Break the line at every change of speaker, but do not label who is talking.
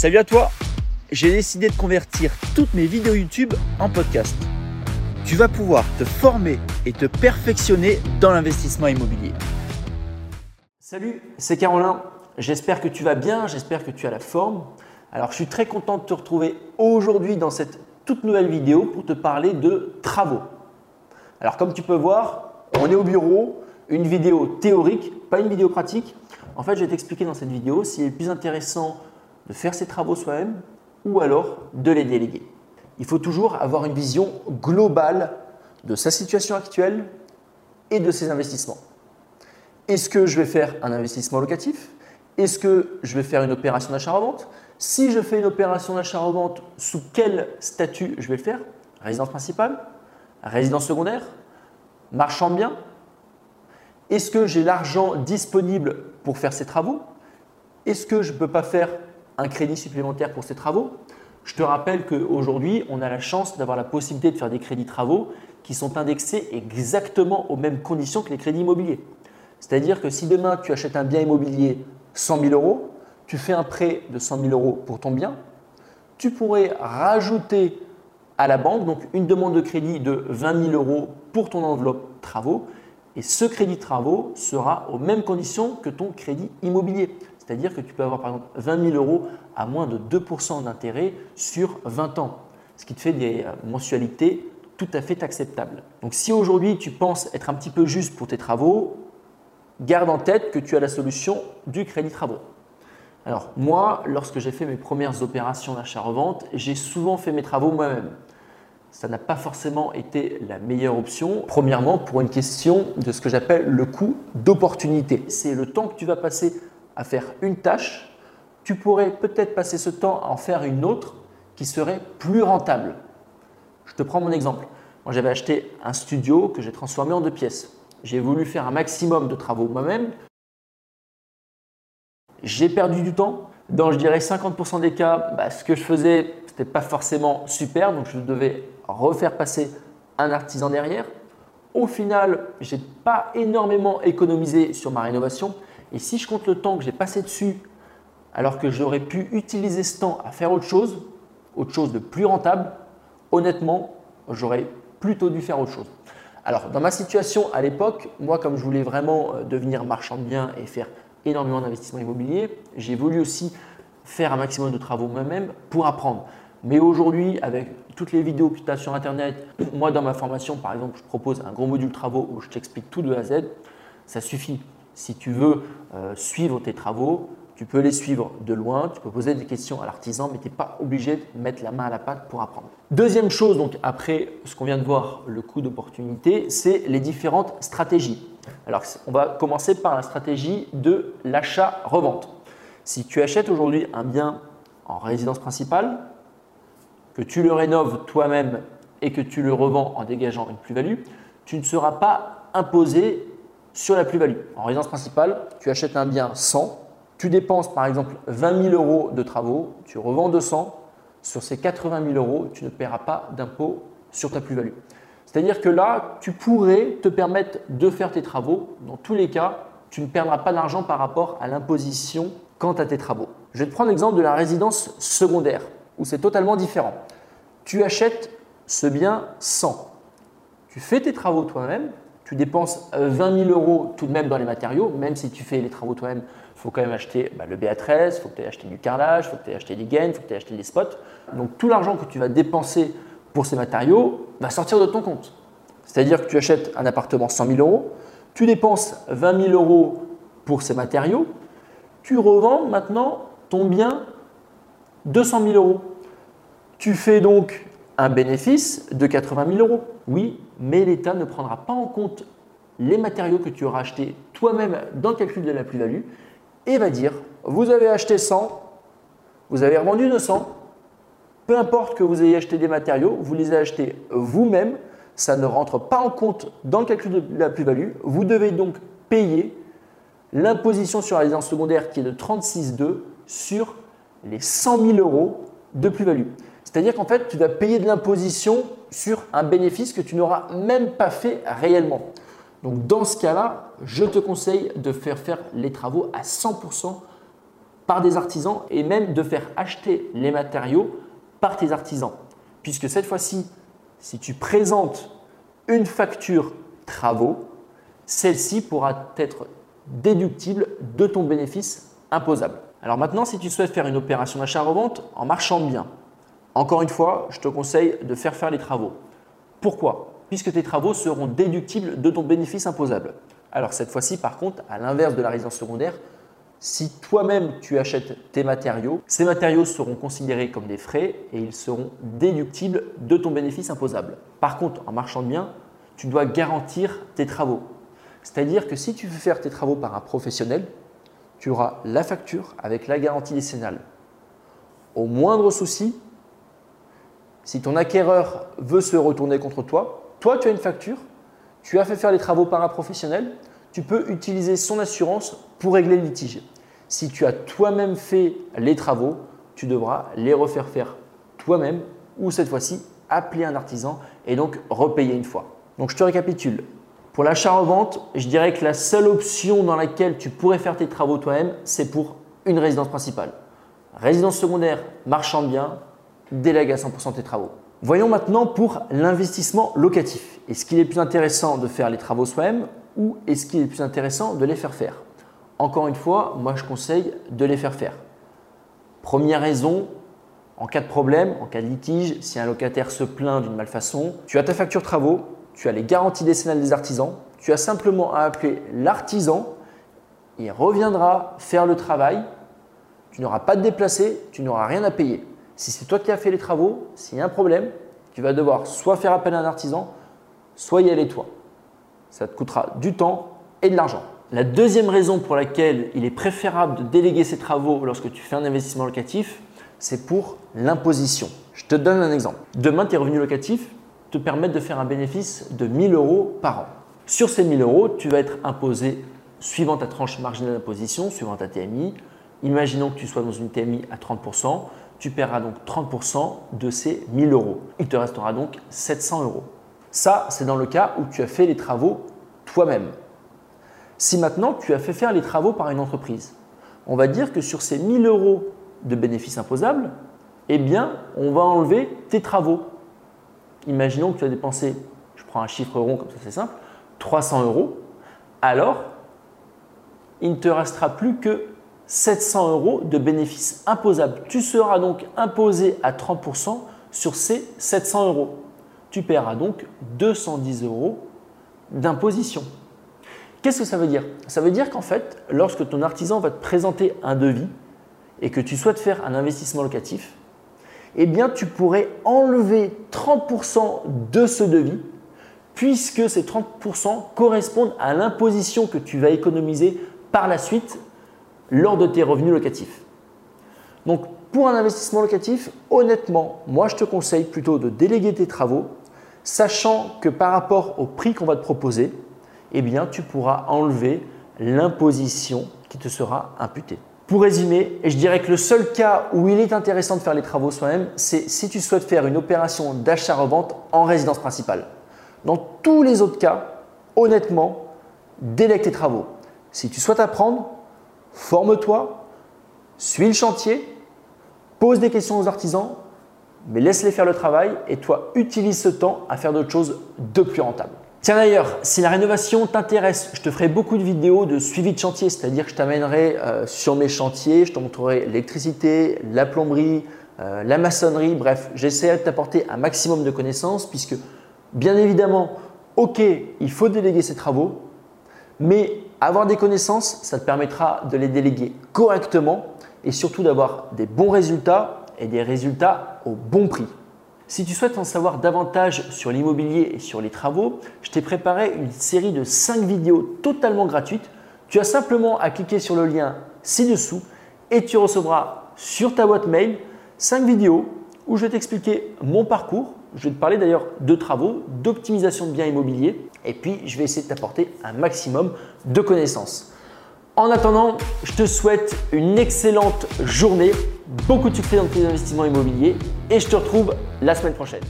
Salut à toi J'ai décidé de convertir toutes mes vidéos YouTube en podcast. Tu vas pouvoir te former et te perfectionner dans l'investissement immobilier. Salut, c'est Carolin. J'espère que tu vas bien, j'espère que tu as la forme. Alors je suis très content de te retrouver aujourd'hui dans cette toute nouvelle vidéo pour te parler de travaux. Alors comme tu peux voir, on est au bureau, une vidéo théorique, pas une vidéo pratique. En fait, je vais t'expliquer dans cette vidéo s'il est plus intéressant de faire ses travaux soi-même ou alors de les déléguer. Il faut toujours avoir une vision globale de sa situation actuelle et de ses investissements. Est-ce que je vais faire un investissement locatif? Est-ce que je vais faire une opération d'achat-revente Si je fais une opération d'achat-revente, sous quel statut je vais le faire? Résidence principale? Résidence secondaire? Marchand de biens? Est-ce que j'ai l'argent disponible pour faire ces travaux? Est-ce que je ne peux pas faire un crédit supplémentaire pour ces travaux Je te rappelle qu'aujourd'hui, on a la chance d'avoir la possibilité de faire des crédits travaux qui sont indexés exactement aux mêmes conditions que les crédits immobiliers. C'est-à-dire que si demain tu achètes un bien immobilier 100 000 euros, tu fais un prêt de 100 000 euros pour ton bien, tu pourrais rajouter à la banque donc une demande de crédit de 20 000 euros pour ton enveloppe travaux et ce crédit travaux sera aux mêmes conditions que ton crédit immobilier. C'est-à-dire que tu peux avoir par exemple 20 000 euros à moins de 2% d'intérêt sur 20 ans, ce qui te fait des euh, mensualités tout à fait acceptables. Donc si aujourd'hui tu penses être un petit peu juste pour tes travaux, garde en tête que tu as la solution du crédit travaux. Alors moi, lorsque j'ai fait mes premières opérations d'achat-revente, j'ai souvent fait mes travaux moi-même. Ça n'a pas forcément été la meilleure option. Premièrement, pour une question de ce que j'appelle le coût d'opportunité. C'est le temps que tu vas passer à faire une tâche, tu pourrais peut-être passer ce temps à en faire une autre qui serait plus rentable. Je te prends mon exemple. Moi, j'avais acheté un studio que j'ai transformé en deux pièces. J'ai voulu faire un maximum de travaux moi-même. J'ai perdu du temps. Dans, je dirais, 50% des cas, bah, ce que je faisais, ce n'était pas forcément super. Donc, je devais refaire passer un artisan derrière. Au final, je n'ai pas énormément économisé sur ma rénovation. Et si je compte le temps que j'ai passé dessus, alors que j'aurais pu utiliser ce temps à faire autre chose, autre chose de plus rentable, honnêtement, j'aurais plutôt dû faire autre chose. Alors, dans ma situation à l'époque, moi, comme je voulais vraiment euh, devenir marchand de biens et faire énormément d'investissements immobiliers, j'ai voulu aussi faire un maximum de travaux moi-même pour apprendre. Mais aujourd'hui, avec toutes les vidéos que tu as sur Internet, moi dans ma formation, par exemple, je propose un gros module travaux où je t'explique tout de A à Z. Ça suffit. Si tu veux euh, suivre tes travaux, tu peux les suivre de loin, tu peux poser des questions à l'artisan, mais tu n'es pas obligé de mettre la main à la pâte pour apprendre. Deuxième chose, donc après ce qu'on vient de voir, le coût d'opportunité, c'est les différentes stratégies. Alors, on va commencer par la stratégie de l'achat-revente. Si tu achètes aujourd'hui un bien en résidence principale, que tu le rénoves toi-même et que tu le revends en dégageant une plus-value, tu ne seras pas imposé sur la plus-value. En résidence principale, tu achètes un bien 100, tu dépenses par exemple 20 000 euros de travaux, tu revends 200, sur ces 80 000 euros, tu ne paieras pas d'impôt sur ta plus-value. C'est-à-dire que là, tu pourrais te permettre de faire tes travaux. Dans tous les cas, tu ne perdras pas d'argent par rapport à l'imposition quant à tes travaux. Je vais te prendre l'exemple de la résidence secondaire, où c'est totalement différent. Tu achètes ce bien 100. Tu fais tes travaux toi-même, tu dépenses 20 euh, 000 euros tout de même dans les matériaux, même si tu fais les travaux toi-même, il faut quand même acheter bah, le BA13, il faut que tu aies acheté du carrelage, il faut que tu aies acheté des gaines, il faut que tu aies acheté des spots. Donc tout l'argent que tu vas dépenser pour ces matériaux va sortir de ton compte. C'est-à-dire que tu achètes un appartement 100 000 euros, tu dépenses 20 000 euros pour ces matériaux, tu revends maintenant ton bien 200 000 euros. Tu fais donc un bénéfice de 80 000 euros. Oui, mais l'État ne prendra pas en compte les matériaux que tu auras achetés toi-même dans le calcul de la plus-value et va dire vous avez acheté 100, vous avez revendu 200. Peu importe que vous ayez acheté des matériaux, vous les avez achetés vous-même, ça ne rentre pas en compte dans le calcul de la plus-value. Vous devez donc payer l'imposition sur la résidence secondaire qui est de 36,2 sur les 100 000 euros de plus-value. C'est-à-dire qu'en fait, tu vas payer de l'imposition sur un bénéfice que tu n'auras même pas fait réellement. Donc dans ce cas-là, je te conseille de faire faire les travaux à 100% par des artisans et même de faire acheter les matériaux par tes artisans. Puisque cette fois-ci, si tu présentes une facture travaux, celle-ci pourra être déductible de ton bénéfice imposable. Alors maintenant, si tu souhaites faire une opération d'achat-revente en marchand de biens, encore une fois, je te conseille de faire faire les travaux. Pourquoi? Puisque tes travaux seront déductibles de ton bénéfice imposable. Alors cette fois-ci, par contre, à l'inverse de la résidence secondaire, si toi-même tu achètes tes matériaux, ces matériaux seront considérés comme des frais et ils seront déductibles de ton bénéfice imposable. Par contre, en marchand de biens, tu dois garantir tes travaux. C'est-à-dire que si tu veux faire tes travaux par un professionnel, tu auras la facture avec la garantie décennale. Au moindre souci, si ton acquéreur veut se retourner contre toi, toi tu as une facture, tu as fait faire les travaux par un professionnel, tu peux utiliser son assurance pour régler le litige. Si tu as toi-même fait les travaux, tu devras les refaire faire toi-même ou cette fois-ci appeler un artisan et donc repayer une fois. Donc je te récapitule. Pour l'achat-revente, je dirais que la seule option dans laquelle tu pourrais faire tes travaux toi-même, c'est pour une résidence principale. Résidence secondaire, marchand de biens, délègue à 100% tes travaux. Voyons maintenant pour l'investissement locatif. Est-ce qu'il est plus intéressant de faire les travaux soi-même ou est-ce qu'il est plus intéressant de les faire faire? Encore une fois, moi je conseille de les faire faire. Première raison, en cas de problème, en cas de litige, si un locataire se plaint d'une malfaçon, tu as ta facture travaux, tu as les garanties décennales des artisans, tu as simplement à appeler l'artisan, il reviendra faire le travail, tu n'auras pas de déplacé, tu n'auras rien à payer. Si c'est toi qui as fait les travaux, s'il y a un problème, tu vas devoir soit faire appel à un artisan, soit y aller toi. Ça te coûtera du temps et de l'argent. La deuxième raison pour laquelle il est préférable de déléguer ces travaux lorsque tu fais un investissement locatif, c'est pour l'imposition. Je te donne un exemple. Demain, tes revenus locatifs te permettent de faire un bénéfice de 1000 euros par an. Sur ces 1000 euros, tu vas être imposé suivant ta tranche marginale d'imposition, suivant ta TMI. Imaginons que tu sois dans une TMI à 30%, tu paieras donc 30% de ces 1000 euros. Il te restera donc 700 euros. Ça, c'est dans le cas où tu as fait les travaux toi-même. Si maintenant tu as fait faire les travaux par une entreprise, on va dire que sur ces 1000 euros de bénéfices imposables, eh bien, on va enlever tes travaux. Imaginons que tu as dépensé, je prends un chiffre rond comme ça c'est simple, 300 euros. Alors, il ne te restera plus que 700 euros de bénéfices imposables. Tu seras donc imposé à 30% sur ces 700 euros. Tu paieras donc 210 euros d'imposition. Qu'est-ce que ça veut dire? Ça veut dire qu'en fait, lorsque ton artisan va te présenter un devis et que tu souhaites faire un investissement locatif, eh bien tu pourrais enlever 30% de ce devis puisque ces 30% correspondent à l'imposition que tu vas économiser par la suite lors de tes revenus locatifs. Donc pour un investissement locatif, honnêtement, moi je te conseille plutôt de déléguer tes travaux, sachant que par rapport au prix qu'on va te proposer, eh bien tu pourras enlever l'imposition qui te sera imputée. Pour résumer, je dirais que le seul cas où il est intéressant de faire les travaux soi-même, c'est si tu souhaites faire une opération d'achat-revente en résidence principale. Dans tous les autres cas, honnêtement, délègue tes travaux. Si tu souhaites apprendre, forme-toi, suis le chantier, pose des questions aux artisans, mais laisse-les faire le travail et toi, utilise ce temps à faire d'autres choses de plus rentables. Tiens d'ailleurs, si la rénovation t'intéresse, je te ferai beaucoup de vidéos de suivi de chantier, c'est-à-dire que je t'amènerai euh, sur mes chantiers, je te montrerai l'électricité, la plomberie, euh, la maçonnerie, bref, j'essaierai de t'apporter un maximum de connaissances puisque bien évidemment, ok, il faut déléguer ses travaux, mais avoir des connaissances, ça te permettra de les déléguer correctement et surtout d'avoir des bons résultats et des résultats au bon prix. Si tu souhaites en savoir davantage sur l'immobilier et sur les travaux, je t'ai préparé une série de 5 vidéos totalement gratuites. Tu as simplement à cliquer sur le lien ci-dessous et tu recevras sur ta boîte mail 5 vidéos où je vais t'expliquer mon parcours. Je vais te parler d'ailleurs de travaux, d'optimisation de biens immobiliers et puis je vais essayer de t'apporter un maximum de connaissances. En attendant, je te souhaite une excellente journée, beaucoup de succès dans tes investissements immobiliers et je te retrouve la semaine prochaine.